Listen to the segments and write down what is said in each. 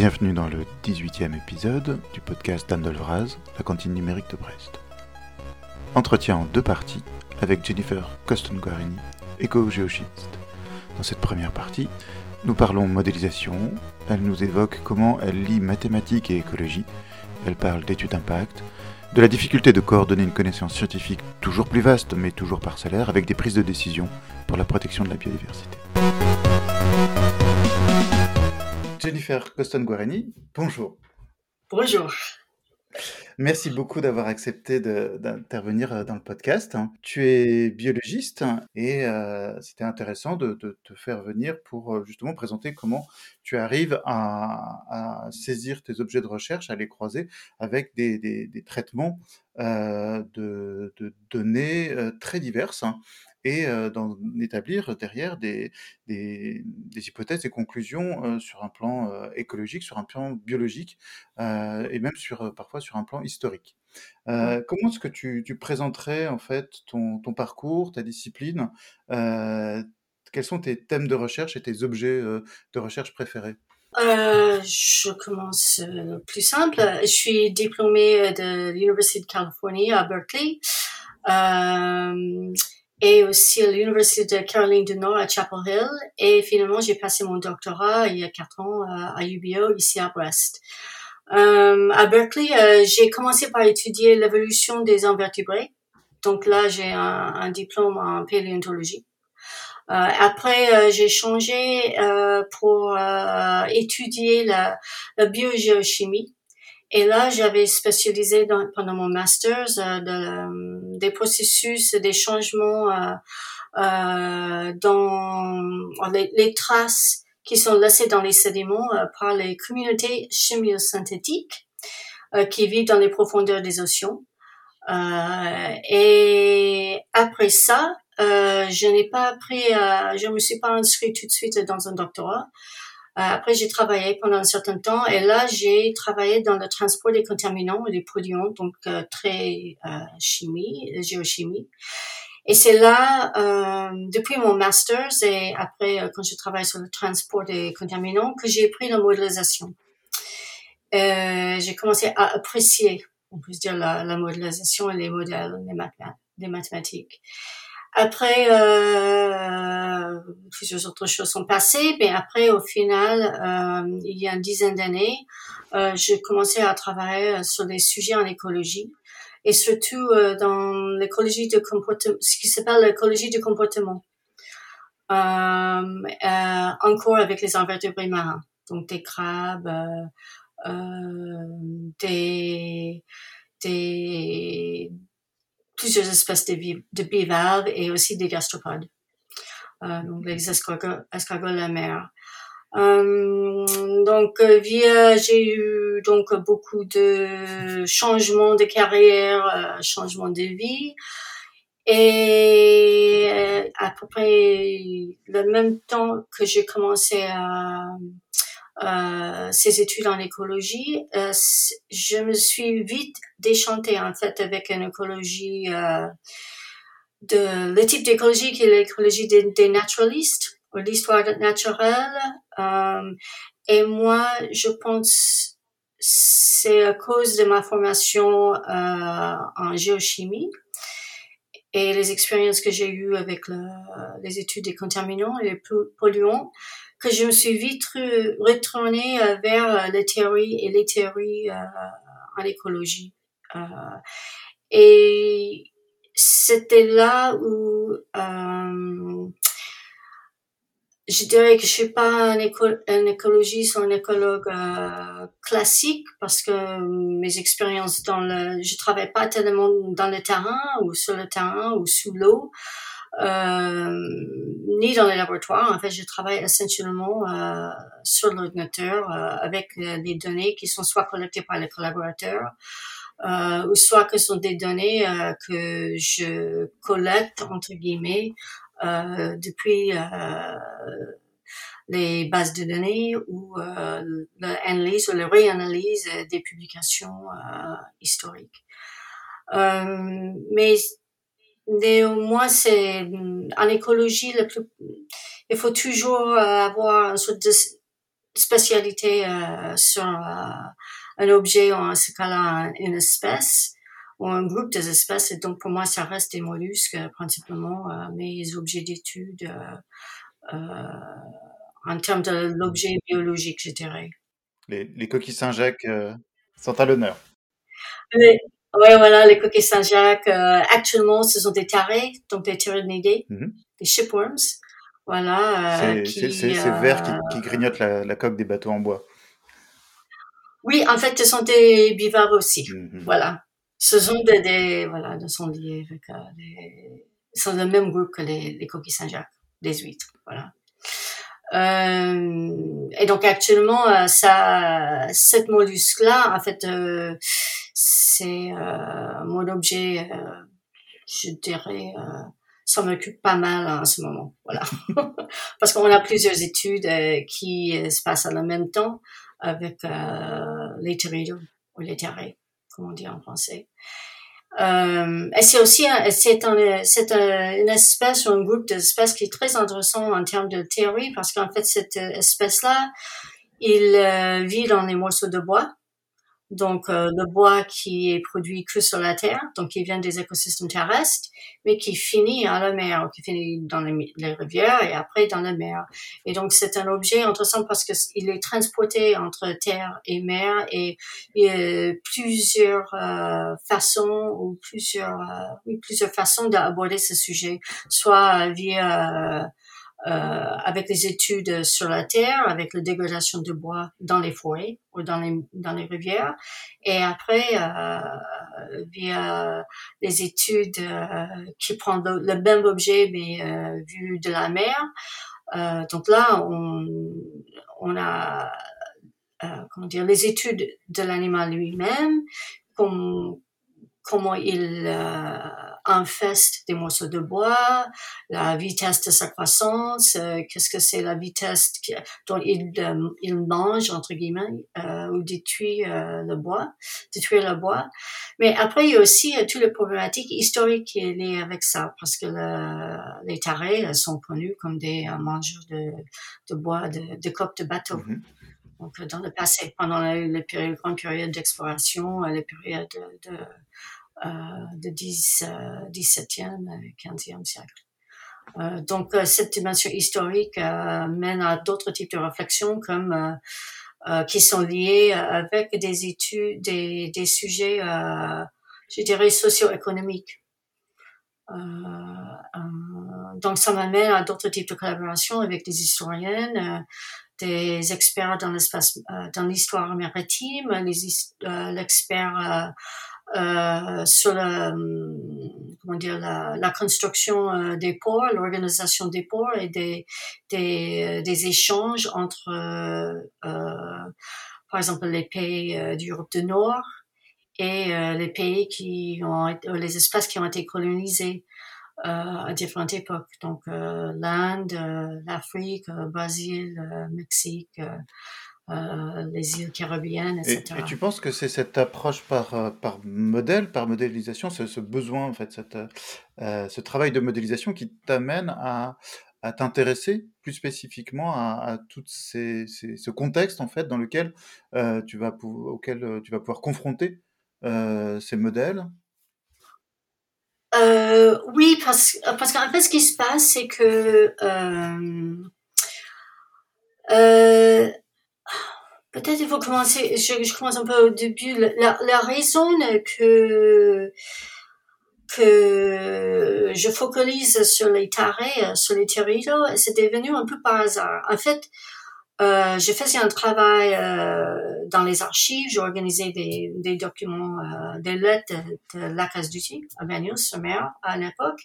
Bienvenue dans le 18e épisode du podcast d'Anne Delvraz, la cantine numérique de Brest. Entretien en deux parties avec Jennifer Kostenguarini, éco-géochimiste. Dans cette première partie, nous parlons modélisation, elle nous évoque comment elle lie mathématiques et écologie, elle parle d'études d'impact, de la difficulté de coordonner une connaissance scientifique toujours plus vaste mais toujours parcellaire avec des prises de décision pour la protection de la biodiversité. Jennifer Coston-Guarani, bonjour. Bonjour. Merci beaucoup d'avoir accepté d'intervenir euh, dans le podcast. Tu es biologiste et euh, c'était intéressant de, te faire venir pour euh, justement présenter comment tu arrives à, saisir tes objets de recherche, à les croiser avec des, traitements de, données très diverses et d'en établir derrière des, des, hypothèses et conclusions sur un plan écologique, sur un plan biologique et même sur, parfois sur un plan historique. comment est-ce que tu, présenterais en fait ton, ton parcours, ta discipline Quels sont tes thèmes de recherche et tes objets de recherche préférés? Je commence plus simple. Je suis diplômée de l'Université de Californie à Berkeley. Euh, et aussi à l'Université de Caroline du Nord à Chapel Hill. Et finalement, j'ai passé mon doctorat il y a quatre ans à, UBO ici à Brest. Euh, à Berkeley, euh, j'ai commencé par étudier l'évolution des invertébrés. Donc là, j'ai un, diplôme en paléontologie. Euh, après, euh, j'ai changé euh, pour étudier la, la biogéochimie. Et là, j'avais spécialisé pendant mon master euh, de, des processus, des changements euh, euh, dans les, les, traces qui sont laissées dans les sédiments euh, par les communautés chimiosynthétiques euh, qui vivent dans les profondeurs des océans. et après ça, je n'ai pas appris, je me suis pas inscrite tout de suite dans un doctorat. Euh, après, j'ai travaillé pendant un certain temps et là, j'ai travaillé dans le transport des contaminants et des produits, donc euh, très euh, chimie, géochimie. Et c'est là, euh, depuis mon master et après, quand je travaille sur le transport des contaminants, que j'ai pris la modélisation. Euh, j'ai commencé à apprécier, on peut dire, la, la modélisation et les modèles, les, mathématiques. Après, euh, plusieurs autres choses sont passées, mais après, au final, euh, il y a une dizaine d'années, euh, j'ai commencé à travailler sur des sujets en écologie. Et surtout euh, dans l'écologie de comportement, ce qui s'appelle l'écologie du comportement, euh, euh, encore avec les invertébrés marins, donc des crabes, des des plusieurs espèces de, de bivalves et aussi des gastropodes, euh, donc les escargots, escargots de la mer. Euh, donc euh, via j'ai eu donc beaucoup de changements de carrière, euh, changements de vie et euh, à peu près le même temps que j'ai commencé à euh, ces études en écologie, euh, je me suis vite déchantée en fait avec une écologie euh, de le type d'écologie qui est l'écologie des, des, naturalistes ou l'histoire naturelle. Euh, et moi, je pense c'est à cause de ma formation euh, en géochimie et les expériences que j'ai eues avec le, les études des contaminants et les polluants que je me suis vite retournée euh, vers euh, les théories et les théories euh, en écologie. et c'était là où je dirais que je suis pas un, un écologiste ou un écologue classique parce que mes expériences dans le, je travaille pas tellement dans le terrain ou sur le terrain ou sous l'eau. Euh, ni dans les laboratoires. En fait, je travaille essentiellement euh, sur l'ordinateur euh, avec les données qui sont soit collectées par les collaborateurs euh, ou soit que sont des données euh, que je collecte entre guillemets euh, depuis les bases de données ou l'analyse ou la réanalyse des publications historiques. mais Néanmoins, c'est en écologie le plus. Il faut toujours avoir une sorte de spécialité euh, sur un objet ou en ce cas-là une espèce ou un groupe des espèces. Et donc pour moi, ça reste des mollusques principalement mes objets d'étude en termes de l'objet biologique, je dirais. Les, les coquilles Saint-Jacques sont à l'honneur. Oui, voilà, les coquilles Saint-Jacques. actuellement, ce sont des tarés, donc des tyrannidés, mm des shipworms. Voilà. Euh, c'est ces vers qui, qui grignotent la, la, coque des bateaux en bois. Oui, en fait, ce sont des bivalves aussi. Mhm. Voilà. Ce sont des, des voilà, ce sont liés avec euh, les, sont le même groupe que les, les coquilles Saint-Jacques, des huîtres. Voilà. Euh, et donc actuellement, euh, ça, cette mollusque-là, en fait, euh, c'est euh, mon objet, je dirais, ça m'occupe pas mal en ce moment. Voilà. Parce qu'on a plusieurs études euh, qui euh, se passent en même temps avec euh, les terriers ou les terrés, comme on dit en français. Euh, et c'est aussi c'est un, c'est une espèce ou un groupe d'espèces qui est très intéressant en termes de théorie parce qu'en fait cette espèce-là, il vit dans les morceaux de bois donc euh, le bois qui est produit que sur la terre, donc qui vient des écosystèmes terrestres, mais qui finit à la mer, qui finit dans les, rivières et après dans la mer. Et donc c'est un objet intéressant parce que il est transporté entre terre et mer et il y a plusieurs euh, façons ou plusieurs euh, plusieurs façons d'aborder ce sujet, soit via euh, avec les études sur la terre, avec la dégradation de bois dans les forêts ou dans les, dans les rivières, et après euh, via les études euh, qui prennent le, même objet mais euh, vu de la mer. Euh, donc là, on, on a comment dire les études de l'animal lui-même, comme comment il euh, infeste des morceaux de bois, la vitesse de sa croissance, euh, qu'est-ce que c'est la vitesse dont il, euh, il mange, entre guillemets, euh, ou détruit euh, le bois, détruire le bois. Mais après, il y a aussi toutes les problématiques historiques qui est liées avec ça, parce que le, les tarés sont connus comme des mangeurs de, de bois, de, de coques de bateau. Mm-hmm. Donc, dans le passé, pendant les, les périodes, grandes périodes d'exploration, les périodes de, de euh, de 10, 17e, 15e siècle. Euh, donc euh, cette dimension historique mène à d'autres types de réflexions comme qui sont liées avec des études, des, des sujets, je dirais, socio-économiques. donc ça m'amène à d'autres types de collaborations avec des historiennes, des experts dans l'espace, dans l'histoire maritime, l'expert euh, sur la, comment dire, la, la construction euh, des ports, l'organisation des ports et des, des, des échanges entre, euh, par exemple, les pays d'Europe du Nord et les pays qui ont, les espaces qui ont été colonisés. à différentes époques. Donc l'Inde, l'Afrique, le Brésil, le Mexique, euh, les îles caribéennes, etc. Et, tu penses que c'est cette approche par, euh, par modèle, par modélisation, ce, ce besoin, en fait, cette, euh, ce travail de modélisation qui t'amène à, à t'intéresser plus spécifiquement à, à tout ces, ces, ce contexte, en fait, dans lequel euh, tu vas auquel tu vas pouvoir confronter ces modèles? Oui, parce, parce qu'en fait, ce qui se passe, c'est que euh, Peut-être il faut commencer, je, je, commence un peu au début. La, raison que que je focalise sur les tarés, sur les territoires, c'est devenu un peu par hasard. En fait, euh, j'ai fait un travail euh, dans les archives, j'ai organisé des, documents, euh, des lettres de, la case d'outils à Manius, mer, à l'époque,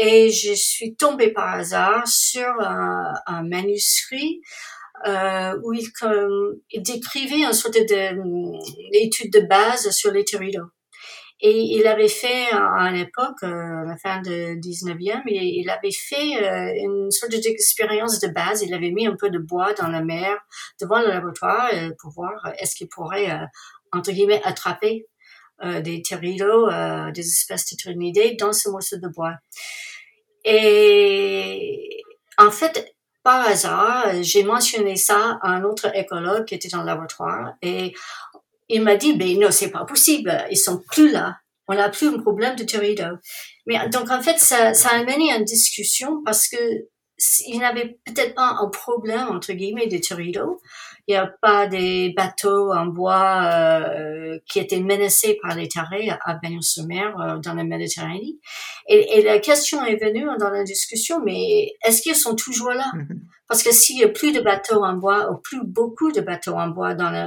et je suis tombée par hasard sur un, manuscrit où il, il décrivait une sorte d'étude de, base sur les territoires. Et il avait fait à l'époque, euh, la fin du 19e, il, avait fait euh, une sorte d'expérience de base. Il avait mis un peu de bois dans la mer devant le laboratoire euh, pour voir est-ce qu'il pourrait, entre guillemets, attraper des territos, des espèces de trinidés dans ce morceau de bois. Et en fait, par hasard, j'ai mentionné ça à un autre écologue qui était dans le laboratoire et il m'a dit, ben non, c'est pas possible, ils sont plus là. On n'a plus un problème de teredo. Mais donc en fait, ça, ça a mené à une discussion parce que il n'avait peut-être pas un problème entre guillemets de teredo. Il n'y a pas des bateaux en bois euh, qui étaient menacés par les tarés à Bagnon-sur-Mer euh, dans la Méditerranée. Et, et, la question est venue dans la discussion, mais est-ce qu'ils sont toujours là? Mm-hmm. Parce que s'il y a plus de bateaux en bois ou plus beaucoup de bateaux en bois dans le,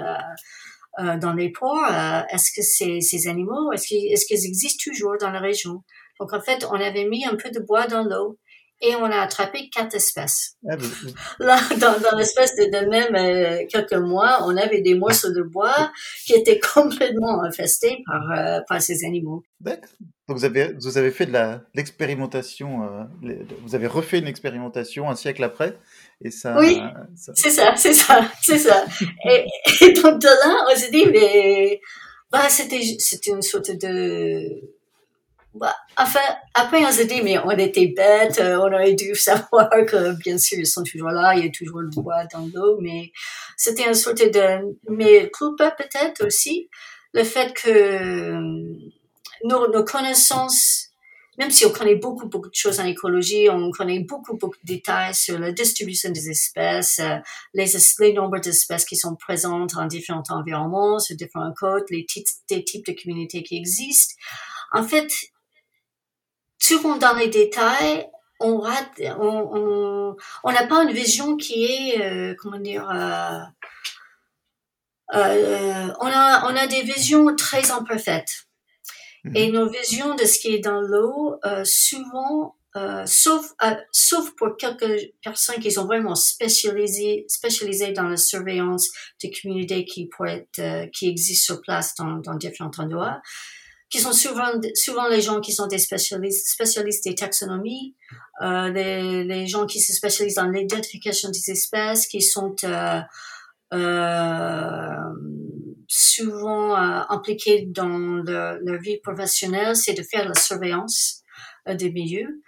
euh, dans les ports, euh, est-ce que ces, ces animaux, est-ce qu'ils, est-ce qu'ils existent toujours dans la région? Donc en fait, on avait mis un peu de bois dans l'eau et on a attrapé quatre espèces. Ah, Là, dans, dans l'espèce de, de, même euh, quelques mois, on avait des morceaux de bois qui étaient complètement infestés par, euh, par ces animaux. D'accord. Donc vous avez, vous avez fait de l'expérimentation, euh, vous avez refait une expérimentation un siècle après, et ça. Oui, c'est ça, c'est ça, c'est ça. et, et, donc de là, on s'est dit, mais bah, c'était une sorte de bah, enfin, après, on s'est dit, mais on était bêtes, euh, on aurait dû savoir que, bien sûr, ils sont toujours là, il y a toujours le bois dans l'eau, mais c'était une sorte de, mais culpa peut-être aussi, le fait que euh, nos, connaissances, même si on connaît beaucoup, beaucoup de choses en écologie, on connaît beaucoup, beaucoup de détails sur la distribution des espèces, euh, les, les nombres d'espèces qui sont présentes en différents environnements, sur différentes côtes, les types, des types de communautés qui existent. En fait, souvent dans les détails, on rate, on, on, n'a pas une vision qui est, euh, comment dire, euh, euh, on a, on a des visions très imparfaites. Mhm. Et nos visions de ce qui est dans l'eau, souvent, sauf, sauf pour quelques personnes qui sont vraiment spécialisées, spécialisées dans la surveillance de communautés qui pourraient être, qui existent sur place dans, dans différents endroits, qui sont souvent, souvent les gens qui sont des spécialistes, spécialistes des taxonomies, euh, les, les, gens qui se spécialisent dans l'identification des espèces, qui sont euh, euh, souvent euh, impliqués dans leur vie professionnelle, c'est de faire la surveillance euh, des milieux.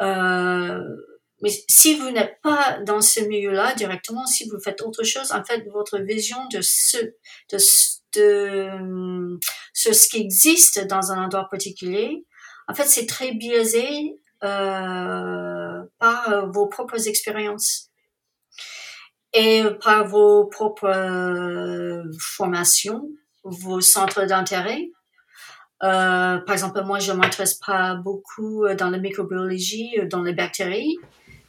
Euh, mais si vous n'êtes pas dans ce milieu-là directement, si vous faites autre chose, en fait, votre vision de ce, de, de sur ce qui existe dans un endroit particulier, en fait, c'est très biaisé euh, par vos propres expériences et par vos propres euh, formations, vos centres d'intérêt. Euh, par exemple, moi, je m'intéresse pas beaucoup dans la microbiologie, dans les bactéries.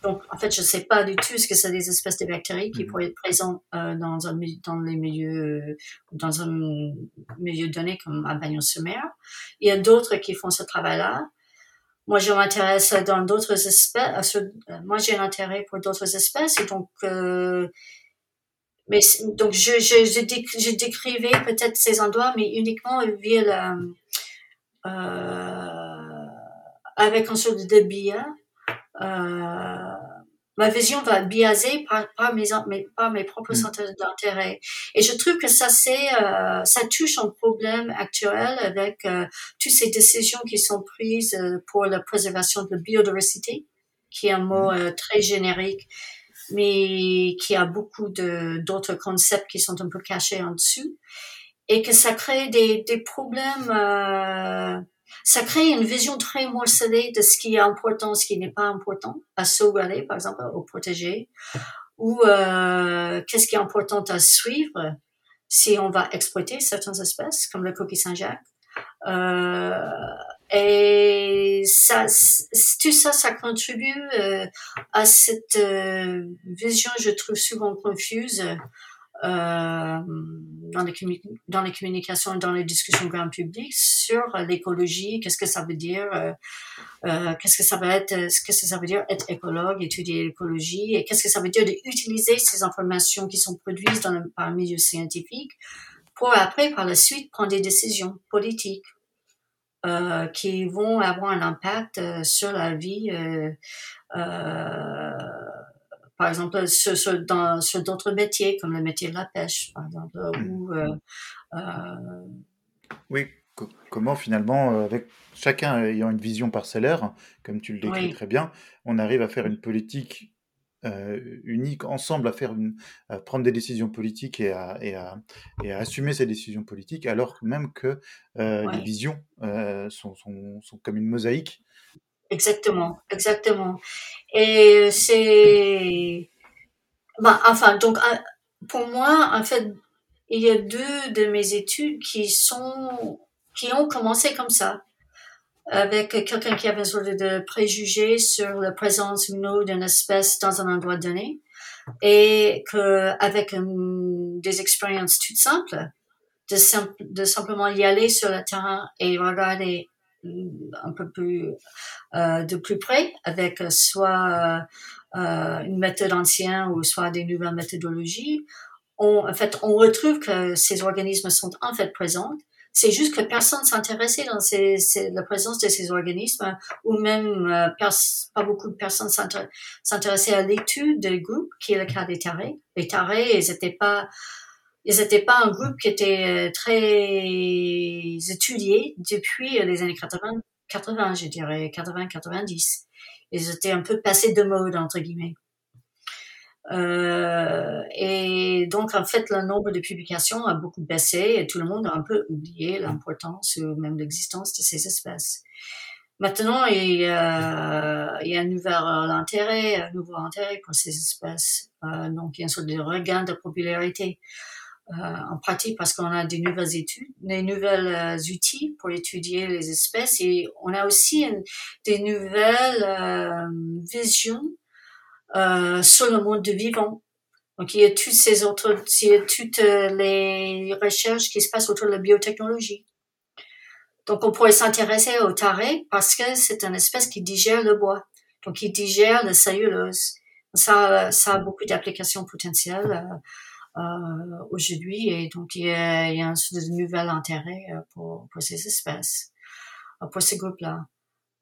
Donc, en fait, je ne sais pas du tout ce que c'est des espèces de bactéries qui mhm. pourraient être présentes euh, dans, un, dans les milieux, dans un milieu donné comme à Bagnon-sur-Mer. Il y a d'autres qui font ce travail-là. Moi, je m'intéresse dans d'autres espèces. Euh, euh, moi, j'ai un intérêt pour d'autres espèces et donc, euh, mais donc je, je, je, décrivais peut-être ces endroits, mais uniquement via la, euh, avec un sorte de biais ma vision va être biaisée par, par mes, par mes propres mm. centres d'intérêt. Et je trouve que ça, c'est, euh, ça touche un problème actuel avec euh, toutes ces décisions qui sont prises euh, pour la préservation de la biodiversité, qui est un mot mm. très générique, mais qui a beaucoup de, d'autres concepts qui sont un peu cachés en dessous. Et que ça crée des, des problèmes ça crée une vision très morcelée de ce qui est important, ce qui n'est pas important à sauvegarder, par exemple, ou protéger, ou euh, qu'est-ce qui est important à suivre? Si on va exploiter certaines espèces, comme le coquille Saint-Jacques. Euh, et ça, tout ça, ça contribue euh, à cette euh, vision, je trouve souvent confuse euh, dans, les dans les communications, dans les discussions grand public sur l'écologie, qu'est-ce que ça veut dire, euh, euh, qu'est-ce que ça va être, ce que ça veut dire être écologue, étudier l'écologie, et qu'est-ce que ça veut dire d'utiliser ces informations qui sont produites par le milieu scientifique pour après, par la suite, prendre des décisions politiques. Qui vont avoir un impact sur la vie par exemple, sur, sur, dans, sur d'autres métiers, comme le métier de la pêche, par exemple, hmm. ou... Euh, euh, oui, comment finalement, euh, avec chacun ayant une vision parcellaire, comme tu le décris très bien, on arrive à faire une politique uniques ensemble à faire une, à prendre des décisions politiques et à, et à, et à assumer ces décisions politiques, alors même que les visions sont, sont, sont comme une mosaïque. Exactement, exactement. Et c'est, ben, enfin, donc, pour moi, en fait, il y a deux de mes études qui sont, qui ont commencé comme ça avec quelqu'un qui avait une sorte de préjugés sur la présence ou non d'une espèce dans un endroit donné et que avec des expériences toutes simples de, de simplement y aller sur le terrain et regarder un peu plus euh, de plus près avec soit euh, une méthode ancienne ou soit des nouvelles méthodologies on, en fait on retrouve que ces organismes sont en fait présents c'est juste que personne s'intéressait dans ces, la présence de ces organismes, ou même euh, pas beaucoup de personnes s'intéressaient à l'étude des groupes, qui est le cas des tarés. Les tarés, ils n'étaient pas, ils n'étaient pas un groupe qui était euh, très étudié depuis les années 80, 80 je dirais, 80-90. Ils étaient un peu passés de mode, entre guillemets. Euh, et donc, en fait, le nombre de publications a beaucoup baissé et tout le monde a un peu oublié l'importance ou même l'existence de ces espèces. Maintenant, il y a, un nouvel intérêt, un nouveau intérêt pour ces espèces. Euh, donc, il y a une sorte de regain de popularité. Euh, en pratique parce qu'on a des nouvelles études, des nouvelles euh, outils pour étudier les espèces et on a aussi une, des nouvelles euh, visions sur le monde de vivant. Donc, il y a toutes ces autres, il y a toutes les recherches qui se passent autour de la biotechnologie. Donc, on pourrait s'intéresser au taré parce que c'est une espèce qui digère le bois. Donc, il digère la cellulose. Ça, ça a beaucoup d'applications potentielles aujourd'hui et donc il y a, il y a un nouvel intérêt pour, pour ces espèces, pour ces groupes-là.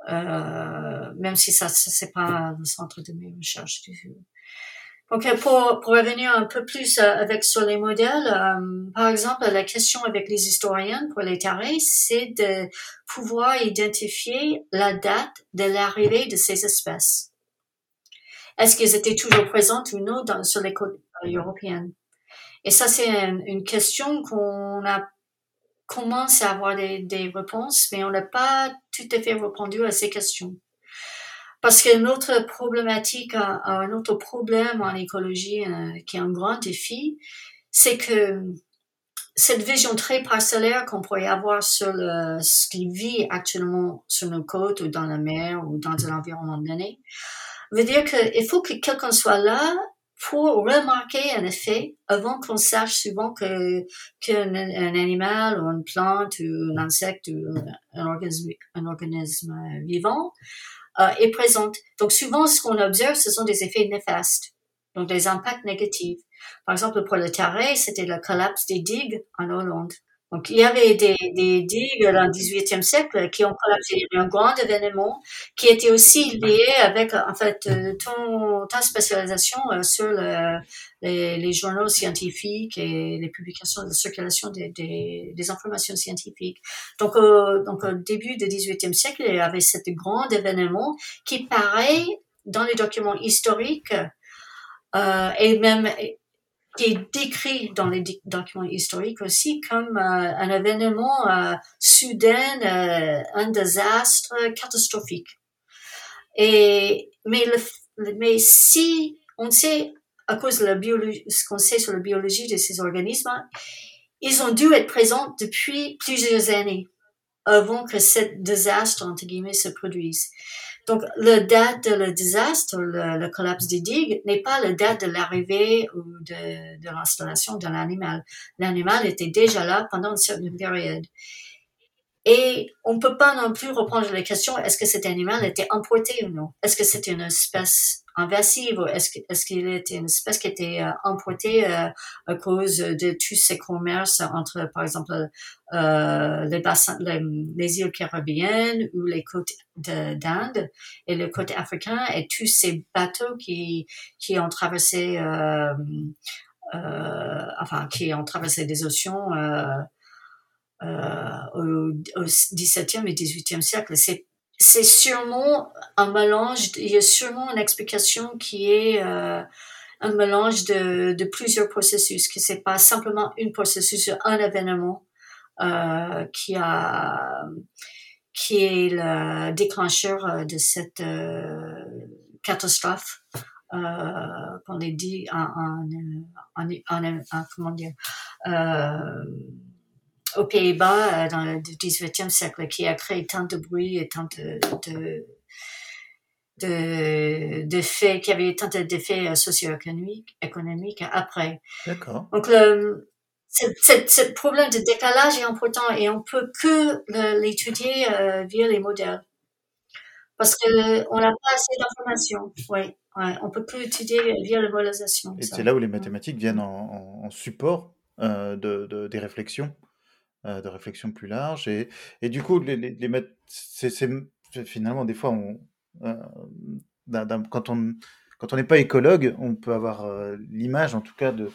Euh, même si ça, ça c'est pas le centre de mes recherches. Donc, euh, pour, pour revenir un peu plus euh, avec sur les modèles, par exemple, la question avec les historiens pour les tarés, c'est de pouvoir identifier la date de l'arrivée de ces espèces. Est-ce qu'elles étaient toujours présentes ou non dans, sur les côtes européennes? Et ça, c'est une, question qu'on a commence à avoir des, des réponses, mais on n'a pas tout à fait répondu à ces questions. Parce que notre problématique, un autre problème en écologie euh, qui est un grand défi, c'est que cette vision très parcellaire qu'on pourrait avoir sur le, ce qui vit actuellement sur nos côtes ou dans la mer ou dans un environnement donné, veut dire qu'il faut que quelqu'un soit là pour remarquer un effet avant qu'on sache souvent que qu'un un animal ou une plante ou un insecte ou un organisme, un organisme vivant euh, est présent. Donc souvent, ce qu'on observe, ce sont des effets néfastes, donc des impacts négatifs. Par exemple, pour le taré, c'était le collapse des digues en Hollande. Donc, il y avait des, des digues dans le 18e siècle qui ont collapsé. Il y un grand événement qui était aussi lié avec, en fait, euh, ton, ta spécialisation euh, sur le, les, les, journaux scientifiques et les publications de circulation des, des, des informations scientifiques. Donc, euh, donc, au début du 18e siècle, il y avait cet grand événement qui paraît dans les documents historiques euh, et même qui est décrit dans les documents historiques aussi comme euh, un événement euh, soudain, euh, un désastre catastrophique. Et mais si on sait à cause de la biologie, ce qu'on sait sur la biologie de ces organismes, ils ont dû être présents depuis plusieurs années avant que ce désastre entre guillemets se produise. Donc, le date de le désastre, le, collapse des digues, n'est pas le date de l'arrivée ou de, de l'installation de l'animal. L'animal était déjà là pendant une certaine période. Et on ne peut pas non plus reprendre la question, est-ce que cet animal était importé ou non? Est-ce que c'était une espèce invasive ou est-ce est-ce qu'il était une espèce qui était euh, importée euh, à cause de tous ces commerces entre, par exemple, euh, les bassins, les, îles caribéennes ou les côtes d'Inde et le côté africain et tous ces bateaux qui qui ont traversé, euh, euh, enfin, qui ont traversé des océans. Euh, au, au 17e et 18e siècle. C'est c'est sûrement un mélange, il y a sûrement une explication qui est euh, un mélange de, plusieurs processus, que c'est pas simplement un processus, un événement euh, qui a qui est le déclencheur euh, de cette catastrophe qu'on a dit en, en, en, en comment dire aux Pays-Bas dans le 18e siècle qui a créé tant de bruit et tant de, de de, de faits, qui avait tant d'effets socio-économiques économiques après. D'accord. Donc, le, ce problème de décalage est important et on peut que l'étudier euh, via les modèles. Parce que on n'a pas assez d'informations. Oui, ouais, on peut que l'étudier via la modélisation. Et c'est là où les mathématiques viennent en, en, support euh, de, de, des réflexions, euh, de réflexions plus larges. Et, et du coup, les, les, les c'est finalement des fois, on, euh, quand on quand on n'est pas écologue, on peut avoir euh, l'image, en tout cas, de,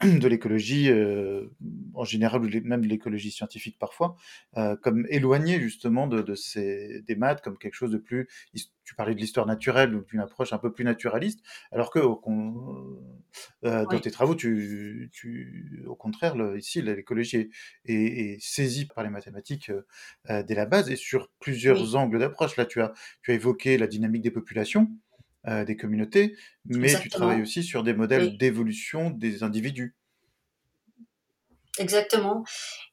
de l'écologie euh, en général ou même de l'écologie scientifique parfois, euh, comme éloigné justement de, de ces, des maths, comme quelque chose de plus. Tu parlais de l'histoire naturelle, donc une approche un peu plus naturaliste, alors que au, euh, dans tes travaux, tu, tu, au contraire, le, ici, l'écologie est, est, est, saisie par les mathématiques dès la base et sur plusieurs oui. angles d'approche. Là, tu as, tu as évoqué la dynamique des populations. Euh, des communautés, mais Exactement. tu travailles aussi sur des modèles oui. d'évolution des individus. Exactement.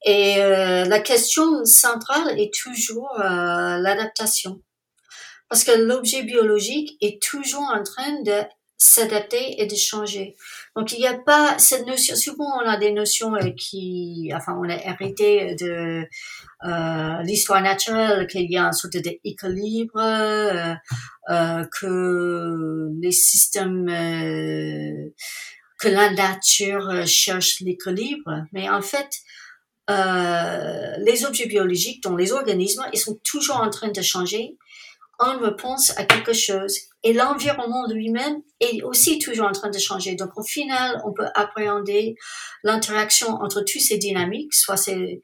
Et euh, la question centrale est toujours euh, l'adaptation. Parce que l'objet biologique est toujours en train de s'adapter et de changer. Donc il n'y a pas cette notion. Souvent on a des notions euh, qui, enfin on a hérité de euh, l'histoire naturelle qu'il y a une sorte d'équilibre, euh, euh, que les systèmes, euh, que la nature cherche l'équilibre. Mais en fait, les objets biologiques, dont les organismes, ils sont toujours en train de changer en réponse à quelque chose. Et l'environnement lui-même est aussi toujours en train de changer. Donc, au final, on peut appréhender l'interaction entre toutes ces dynamiques, soit c'est,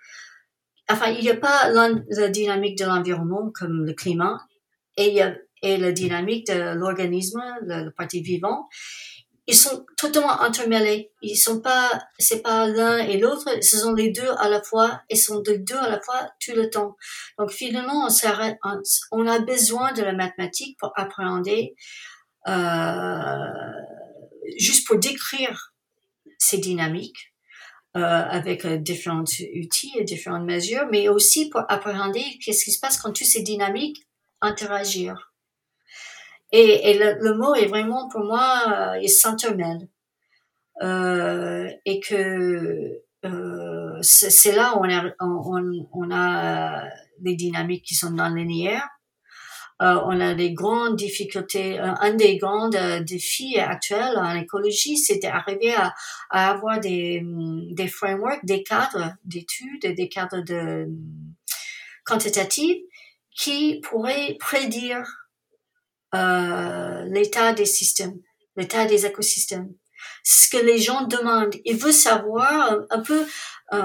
enfin, il n'y a pas la dynamique de l'environnement comme le climat, et il y a, et la dynamique de l'organisme, le, le parti vivant, ils sont totalement entremêlés. Ils sont pas, c'est pas l'un et l'autre, ce sont les deux à la fois, et sont les deux à la fois tout le temps. Donc finalement, on, a besoin de la mathématique pour appréhender, euh, juste pour décrire ces dynamiques. Euh, avec différents outils et différentes mesures, mais aussi pour appréhender qu'est-ce qui se passe quand toutes ces dynamiques interagissent. Et, et le, le, mot est vraiment pour moi, euh, il s'entremêle. Euh, et que euh, c'est là où on a, on, on a des dynamiques qui sont non linéaires. Euh, on a des grandes difficultés. Un des grands défis actuels en écologie, c'est d'arriver à, à, avoir des, des frameworks, des cadres d'études, des cadres de quantitatifs qui pourraient prédire euh, l'état des systèmes, l'état des écosystèmes. Ce que les gens demandent, ils veulent savoir un, peu. Euh,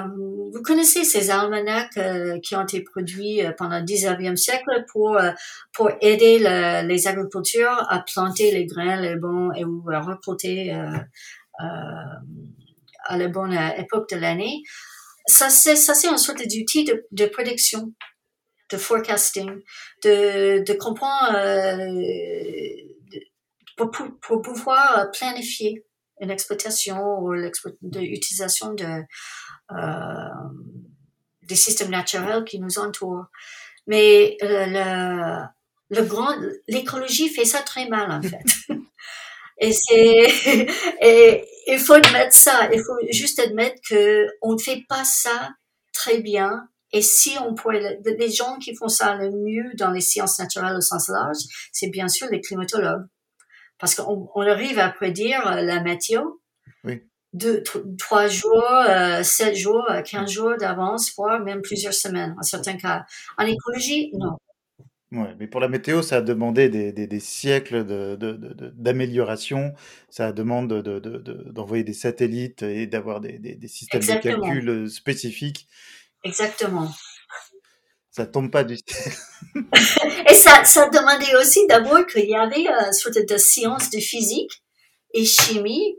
vous connaissez ces almanachs euh, qui ont été produits pendant le 19e siècle pour pour aider le, les agriculteurs à planter les grains les bons et ou à reporter à la bonne époque de l'année. Ça c'est ça c'est une sorte d'outil de, de prédiction de forecasting, de, de comprendre, euh, pour, pour, pouvoir planifier une exploitation ou l'utilisation de, euh, des systèmes naturels qui nous entourent. Mais euh, le, le grand, l'écologie fait ça très mal en fait. et c'est, et il faut admettre ça. Il faut juste admettre que on ne fait pas ça très bien et si on pourrait, les gens qui font ça le mieux dans les sciences naturelles au sens large, c'est bien sûr les climatologues. Parce qu'on on arrive à prédire la météo. Oui. Deux, trois jours, euh, sept jours, euh, quinze jours d'avance, voire même plusieurs semaines, en certains cas. En écologie, non. Ouais, mais pour la météo, ça a demandé des, des, des siècles d'amélioration. De, de, ça demande d'envoyer des satellites et d'avoir des, des, systèmes Exactement. de calcul spécifiques. Exactement. Ça tombe pas du ciel. et ça, ça demandait aussi d'abord qu'il y avait une sorte de science de physique et chimie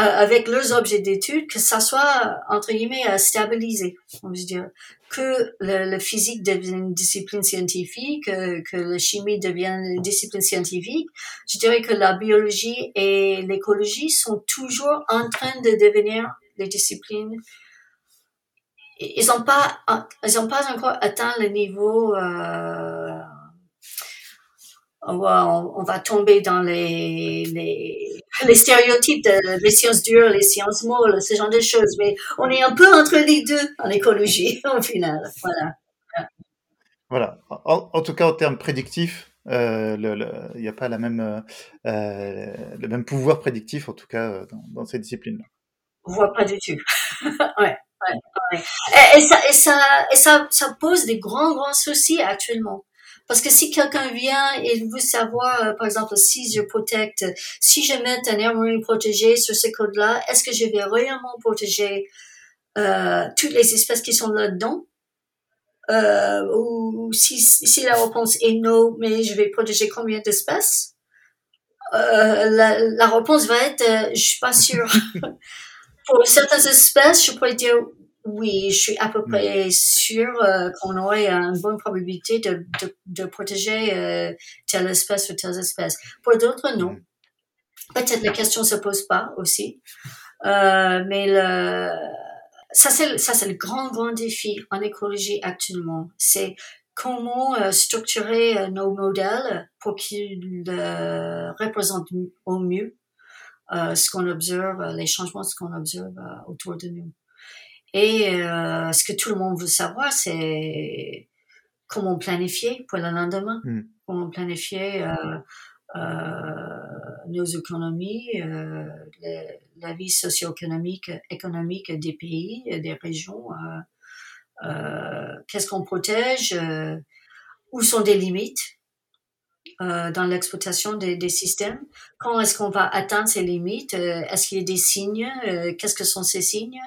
euh, avec leurs objets d'étude, que ça soit, entre guillemets, euh, stabilisé. On dire que le, le, physique devienne une discipline scientifique, que, que la chimie devienne une discipline scientifique. Je dirais que la biologie et l'écologie sont toujours en train de devenir des disciplines. Ils n'ont pas, ils ont pas encore atteint le niveau euh, on va, on, va tomber dans les, les, les stéréotypes de les sciences dures, les sciences molles, ce genre de choses. Mais on est un peu entre les deux en écologie, au final. Voilà. Voilà. En, tout cas, en termes prédictifs, euh, il n'y a pas la même, euh, euh, le même pouvoir prédictif, en tout cas, euh, dans, dans ces disciplines-là. On voit pas du tout. ouais. Et, ça, et, ça, et ça, ça pose des grands, grands soucis actuellement. Parce que si quelqu'un vient et veut savoir, euh, par exemple, si je protecte, si je mets un air protégé sur ce code-là, est-ce que je vais réellement protéger euh, toutes les espèces qui sont là-dedans? Euh, Ou si, la réponse est non, mais je vais protéger combien d'espèces? Euh, la, la, réponse va être, je suis pas sûre. Pour certaines espèces, je pourrais dire oui, je suis à peu mm. près sûre euh, qu'on aurait une bonne probabilité de, de, de protéger euh, telle espèce ou telle espèce. Pour d'autres, non. Mm. Peut-être la question se pose pas aussi. Euh, mais le, ça, c'est, ça, c'est le grand, grand défi en écologie actuellement. C'est comment euh, structurer euh, nos modèles pour qu'ils représentent au mieux ce qu'on observe, les changements ce qu'on observe autour de nous. Et euh, ce que tout le monde veut savoir, c'est comment planifier pour le lendemain, mm. comment planifier euh, euh, nos économies, euh, la vie socio-économique économique des pays, des régions. Euh, euh, qu'est-ce qu'on protège Où sont des limites dans l'exploitation des, des, systèmes Quand est-ce qu'on va atteindre ces limites? Est-ce qu'il y a des signes? Qu'est-ce que sont ces signes?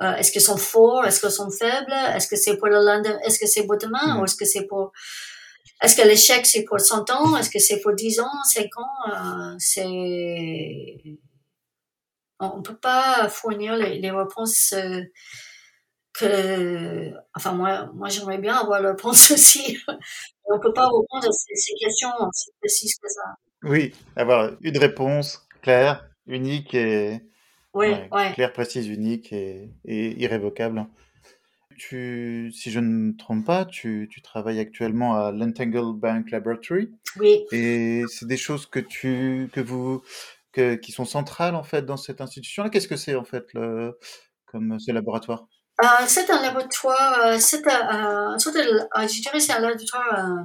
Euh, est-ce qu'ils sont forts? Est-ce qu'ils sont faibles? Est-ce que c'est pour le lendemain? Est-ce que c'est pour demain? Mm. Ou est-ce que c'est pour, est-ce que l'échec c'est pour 100 ans? Est-ce que c'est pour 10 ans, 5 ans? Euh, c'est, on peut pas fournir les, les réponses euh, que, enfin moi, moi j'aimerais bien avoir la réponse aussi. On peut pas répondre à ces, ces questions aussi précises que ça. Oui, avoir une réponse claire, unique et Ouais, ouais. Claire, précise, unique et, irrévocable. Tu, si je ne me trompe pas, tu, tu travailles actuellement à l'Entangle Bank Laboratory. Oui. Et c'est des choses que tu, que vous, que, qui sont centrales en fait dans cette institution-là. Qu'est-ce que c'est en fait le, comme ce laboratoire? C'est un laboratoire, euh, c'est un, euh, je dirais c'est un laboratoire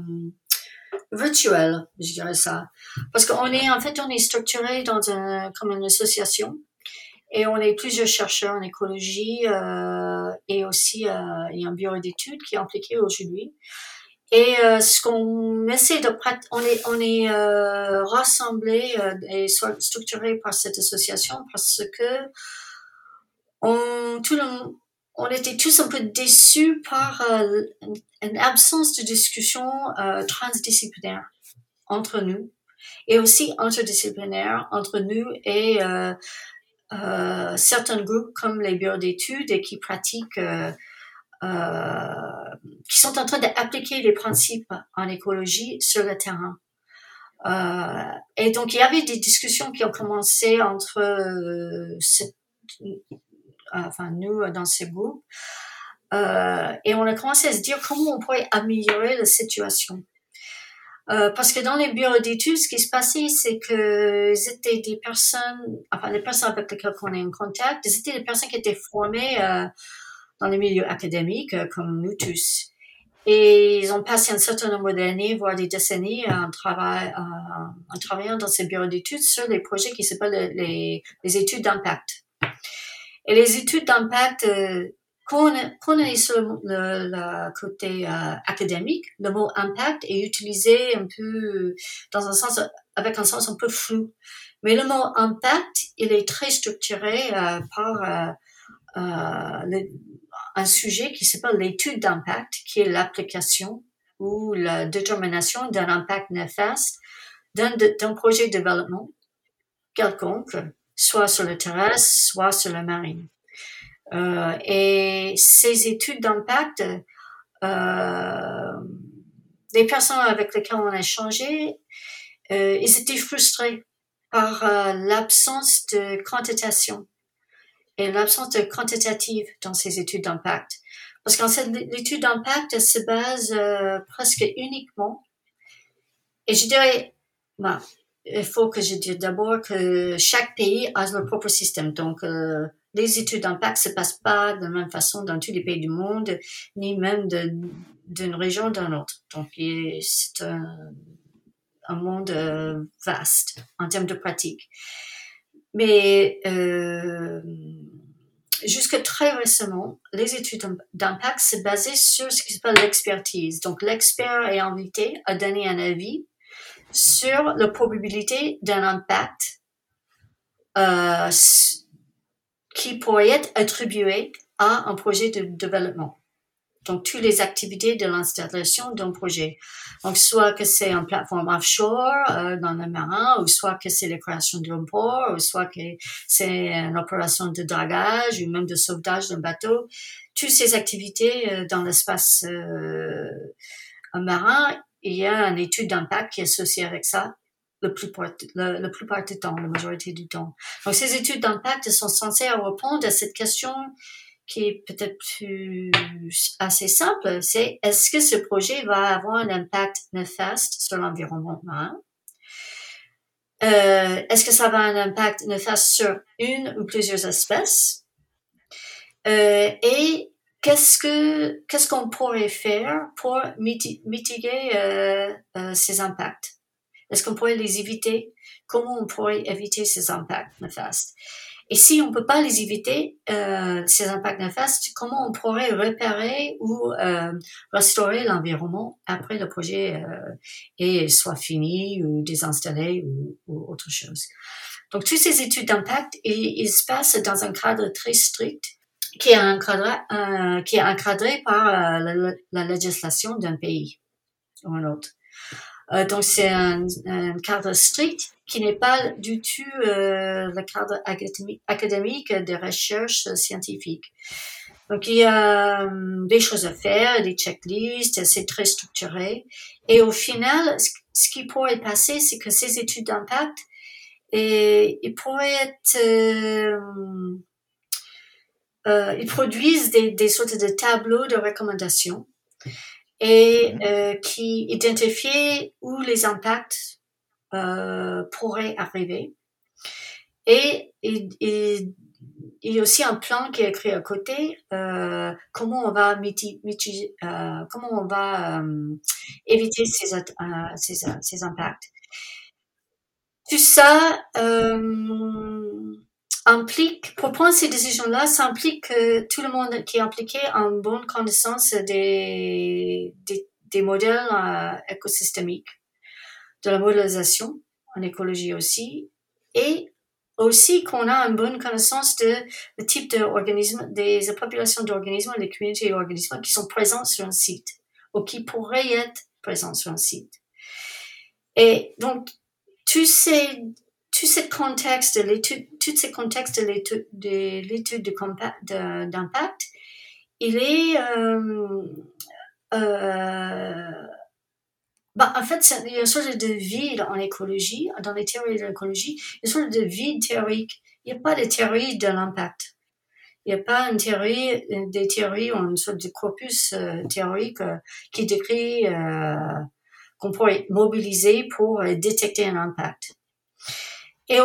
virtuel, je dirais ça, parce qu'on est en fait on est structuré dans un comme une association et on est plusieurs chercheurs en écologie euh, et aussi euh, a un bureau d'études qui est impliqué aujourd'hui. Et euh, ce qu'on essaie de on est on est euh, rassemblés euh, et structurés par cette association parce que on tout le, on était tous un peu déçus par euh, une absence de discussion transdisciplinaire entre nous et aussi interdisciplinaire entre nous et euh, certains groupes comme les bureaux d'études et qui pratiquent, euh, euh, qui sont en train d'appliquer les principes en écologie sur le terrain. Euh, et donc il y avait des discussions qui ont commencé entre enfin nous dans ces groupes et on a commencé à se dire comment on pourrait améliorer la situation. Euh, parce que dans les bureaux d'études, ce qui se passait, c'est que c'était des personnes, enfin les personnes avec lesquelles on est en contact, c'était des personnes qui étaient formées euh, dans les milieux académiques, euh, comme nous tous. Et ils ont passé un certain nombre d'années, voire des décennies, en, travail, en travaillant dans ces bureaux d'études sur des projets qui s'appellent les, études d'impact. Et les études d'impact, est sur le, côté euh, académique, le mot impact est utilisé un peu dans un sens, avec un sens un peu flou. Mais le mot impact, il est très structuré euh, par euh, un sujet qui s'appelle l'étude d'impact, qui est l'application ou la détermination d'un impact néfaste d'un projet de développement quelconque, soit sur le terrestre, soit sur la marine. Euh, et ces études d'impact, euh, les personnes avec lesquelles on a échangé, euh, ils étaient frustrés par euh, l'absence de quantitation et l'absence de quantitative dans ces études d'impact. Parce qu'en l'étude d'impact se base euh, presque uniquement, et je dirais, bah, il faut que je dise d'abord que chaque pays a son propre système. Donc, euh, les études d'impact se passent pas de la même façon dans tous les pays du monde, ni même d'une région d'une autre. Donc, c'est un, un, monde euh, vaste en termes de pratique. Mais euh, jusque très récemment, les études d'impact se basaient sur ce qui s'appelle l'expertise. Donc, l'expert est invité à donner un avis sur la probabilité d'un impact euh, qui pourrait être attribué à un projet de développement. Donc, toutes les activités de l'installation d'un projet. Donc, soit que c'est une plateforme offshore euh, dans le marin, ou soit que c'est la création d'un port, ou soit que c'est une opération de dragage, ou même de sauvetage d'un bateau. Toutes ces activités euh, dans l'espace euh, il y a une étude d'impact qui est associée avec ça le plus le, le plupart du temps, la majorité du temps. Donc, ces études d'impact sont censées répondre à cette question qui est peut-être plus assez simple, c'est est-ce que ce projet va avoir un impact néfaste sur l'environnement marin? Euh, est-ce que ça va avoir un impact néfaste sur une ou plusieurs espèces? Euh, et qu'est-ce que qu'est-ce qu'on pourrait faire pour mitiguer euh, euh, ces impacts? Est-ce qu'on pourrait les éviter? Comment on pourrait éviter ces impacts néfastes? Et si on peut pas les éviter euh, ces impacts néfastes, comment on pourrait repérer ou euh, restaurer l'environnement après le projet euh, est soit fini ou désinstallé ou, ou autre chose? Donc toutes ces études d'impact, ils, ils se passent dans un cadre très strict qui est encadré, euh, qui est encadré par euh, la, la, législation d'un pays ou un autre. Euh, donc c'est un, cadre strict qui n'est pas du tout le cadre académique, des recherches scientifiques. Donc il y a des choses à faire, des checklists, c'est très structuré. Et au final, ce qui pourrait passer, c'est que ces études d'impact, et, ils pourraient être euh, ils produisent des, des sortes de tableaux de recommandations et mhm. euh, qui identifient où les impacts euh, pourraient arriver. Et il y a aussi un plan qui est écrit à côté, euh, comment on va mitiger, euh, comment on va euh, éviter ces, euh, ces, ces, impacts. Tout ça, implique, pour prendre ces décisions-là, ça implique que tout le monde qui est impliqué a une bonne connaissance des, des, des modèles euh, écosystémiques, de la modélisation en écologie aussi, et aussi qu'on a une bonne connaissance de le type d'organismes, des populations d'organismes, les communautés d'organismes qui sont présents sur un site ou qui pourraient être présents sur un site. Et donc, tous ces tout ce contexte de l'étude, tout ce contexte de l'étude de l'étude d'impact, il est euh, euh, bah, en fait, il y a une sorte de vide en écologie, dans les théories de l'écologie, une sorte de vide théorique. Il n'y a pas de théorie de l'impact. Il n'y a pas une théorie, des théories ou une sorte de corpus euh, théorique qui décrit qu'on pourrait mobiliser pour détecter un impact. Et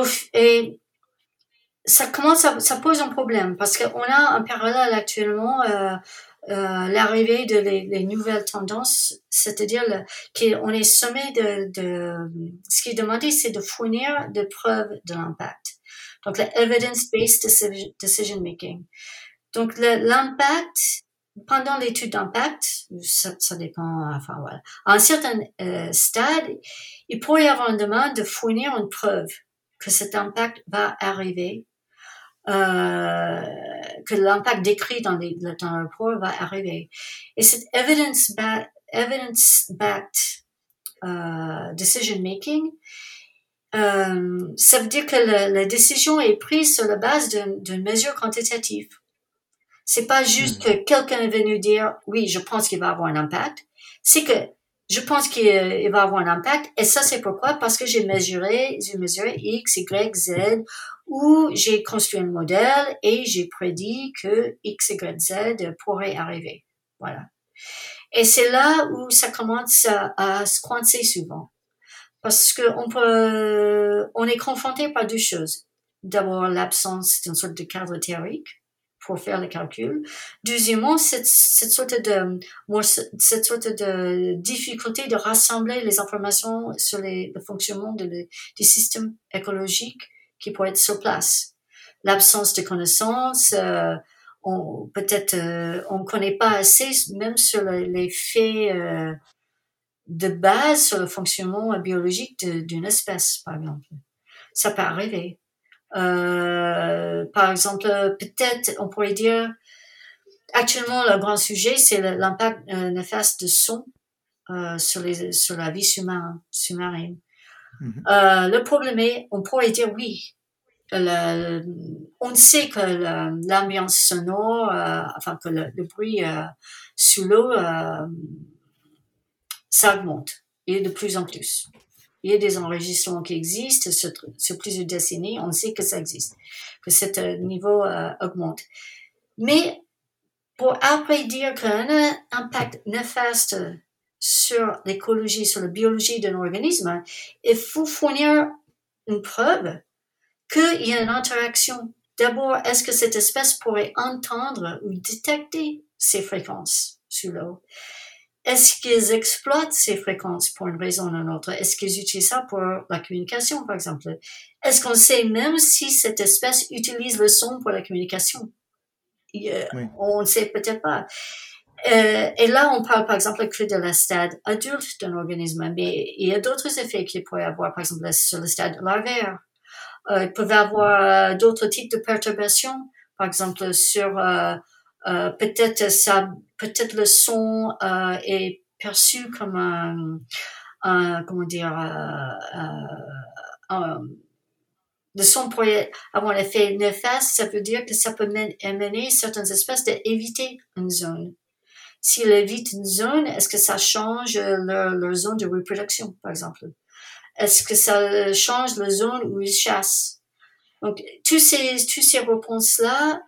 ça commence, à, ça pose un problème parce qu'on a un parallèle actuellement. Euh, euh, l'arrivée de les, les, nouvelles tendances, c'est-à-dire qu'on est sommé de, de, ce qui est demandé, c'est de fournir des preuves de l'impact. Donc, l'evidence-based decision making. Donc, l'impact, pendant l'étude d'impact, ça, ça, dépend, enfin voilà, à un certain euh, stade, il pourrait y avoir une demande de fournir une preuve que cet impact va arriver, euh, que l'impact décrit dans, les, dans le rapport va arriver. Et cette evidence-backed evidence euh, decision making, euh, ça veut dire que la, la, décision est prise sur la base d'une mesure quantitative. C'est pas juste hmm. que quelqu'un est venu dire oui, je pense qu'il va avoir un impact. C'est que je pense qu'il va avoir un impact. Et ça, c'est pourquoi? Parce que j'ai mesuré, j'ai mesuré X, Y, Z, ou j'ai construit un modèle et j'ai prédit que X, Y, Z pourrait arriver. Voilà. Et c'est là où ça commence à, se coincer souvent. Parce que on peut, on est confronté par deux choses. D'abord, l'absence d'une sorte de cadre théorique pour faire le calcul. Deuxièmement, cette, cette sorte de cette sorte de difficulté de rassembler les informations sur les, le fonctionnement de, du système écologique qui pourrait être sur place. L'absence de connaissances, euh, on peut-être euh, on connaît pas assez même sur les faits euh, de base sur le fonctionnement biologique d'une espèce, par exemple. Ça peut arriver. Euh, par exemple, peut-être on pourrait dire, actuellement le grand sujet c'est l'impact euh, néfaste de son euh, sur les sur la vie sous-marine. Mm-hmm. Euh, le problème est, on pourrait dire oui. Le, on sait que l'ambiance sonore, euh, enfin que le, bruit sous l'eau, ça augmente et de plus en plus. Il y a des enregistrements qui existent sur, sur plusieurs décennies. On sait que ça existe, que ce euh, niveau euh, augmente. Mais pour après dire qu'un impact néfaste sur l'écologie, sur la biologie d'un organisme, il faut fournir une preuve qu'il y a une interaction. D'abord, est-ce que cette espèce pourrait entendre ou détecter ces fréquences sous l'eau? Est-ce qu'ils exploitent ces fréquences pour une raison ou une autre? Est-ce qu'ils utilisent ça pour la communication, par exemple? Est-ce qu'on sait même si cette espèce utilise le son pour la communication? On ne sait peut-être pas. Euh, et là, on parle par exemple que de la stade adulte d'un organisme, mais il y a d'autres effets qu'il pourrait avoir, par exemple, sur le stade larvaire. Euh, il peut avoir d'autres types de perturbations, par exemple sur euh, euh, peut-être ça, peut-être le son euh, est perçu comme un, un comment dire, euh, un, le son pourrait avoir un effet néfaste, ça veut dire que ça peut amener certaines espèces d'éviter une zone. S'ils évitent une zone, est-ce que ça change leur, leur, zone de reproduction, par exemple? Est-ce que ça change la zone où ils chassent? Donc, tous ces, tous ces réponses-là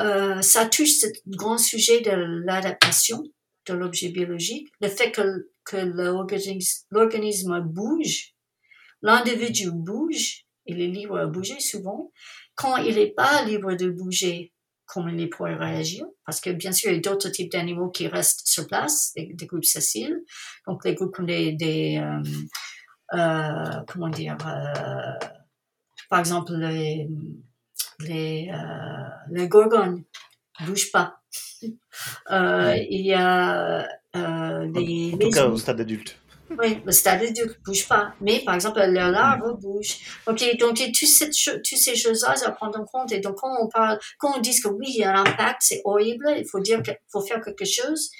euh, ça touche ce grand sujet de l'adaptation de l'objet biologique, le fait que, l'organisme bouge, l'individu bouge, il est libre de bouger souvent, quand il n'est pas libre de bouger, comment il pourrait réagir, parce que bien sûr, il y a d'autres types d'animaux qui restent sur place, des, groupes sessiles, donc les groupes comme des, des euh, euh, comment dire, euh, par exemple, les, les, euh, les gorgones bougent pas. Euh, il y a euh, des... En tout cas, au stade adulte. Oui, le stade adulte ne bouge pas. Mais, par exemple, leurs larves bougent. Ok, donc, toutes ces, toutes ces choses-là, à prendre en compte. Et donc, quand on parle, quand on dit que oui, il y a un impact, c'est horrible, il faut dire qu'il faut faire quelque chose.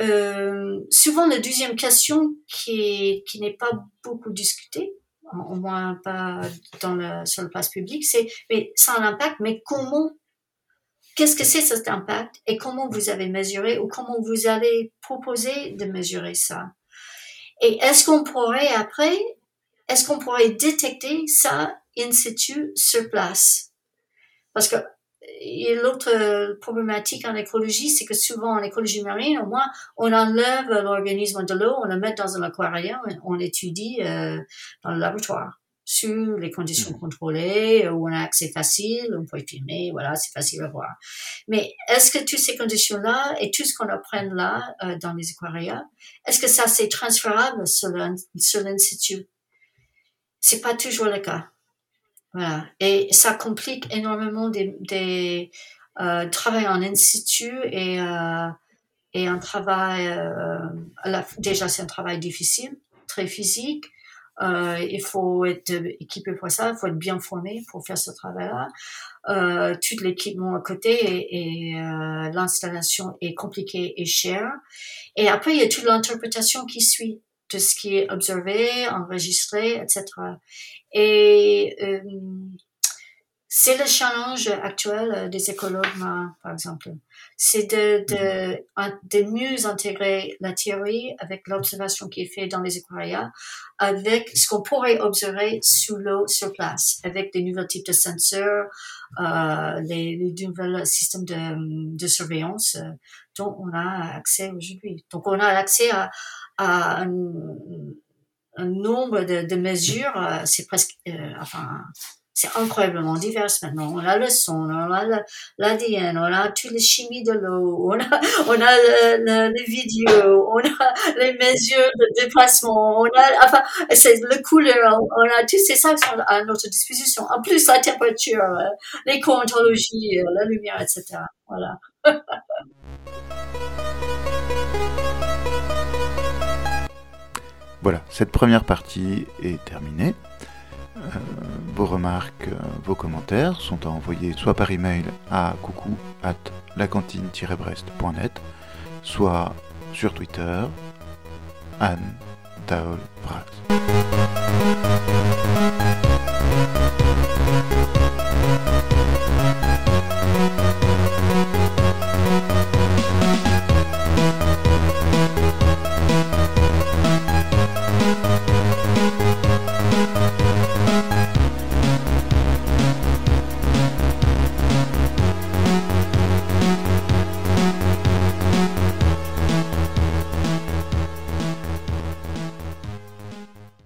Euh, souvent, la deuxième question qui, qui n'est pas beaucoup discutée, au moins pas dans le, sur le place public, c'est mais sans impact, mais comment Qu'est-ce que c'est cet impact et comment vous avez mesuré ou comment vous allez proposer de mesurer ça? Et est-ce qu'on pourrait après, est-ce qu'on pourrait détecter ça in situ sur place? Parce que et l'autre euh, problématique en écologie, c'est que souvent en écologie marine, au moins, on enlève l'organisme de l'eau, on le met dans un aquarium, on l'étudie euh, dans le laboratoire sur les conditions mmh. contrôlées, où on a accès facile, on peut filmer, voilà, c'est facile à voir. Mais est-ce que toutes ces conditions-là et tout ce qu'on apprend là euh, dans les aquariums, est-ce que ça c'est transférable sur l'institut C'est pas toujours le cas. Voilà. Et ça complique énormément des, des euh, travail en institut et, euh, et un travail, euh, déjà c'est un travail difficile, très physique. Euh, il faut être équipé pour ça, il faut être bien formé pour faire ce travail-là. Euh, tout l'équipement à côté et, et euh, l'installation est compliquée et chère. Et après, il y a toute l'interprétation qui suit de ce qui est observé, enregistré, etc. Et euh, c'est le challenge actuel euh, des écologues, par exemple. C'est de, de, de mieux intégrer la théorie avec l'observation qui est faite dans les aquariums, avec ce qu'on pourrait observer sous l'eau sur place, avec des nouveaux types de sensors, euh, les, les nouveaux systèmes de, de surveillance euh, dont on a accès aujourd'hui. Donc on a accès à, un, nombre de, mesures, euh, c'est presque, euh, enfin, c'est incroyablement divers maintenant. On a le son, on a l'ADN, on a toutes les chimies de l'eau, on a, on a les vidéos, on a les mesures de déplacement, on a, enfin, c'est le couleur, on a tous ces ça à notre disposition. En plus, la température, euh, l'éco-ontologie, euh, la lumière, etc. Voilà. Voilà, cette première partie est terminée. Euh, vos remarques, euh, vos commentaires sont à envoyer soit par email à coucou at lacantine-brest.net, soit sur Twitter, Anne Taol Braz.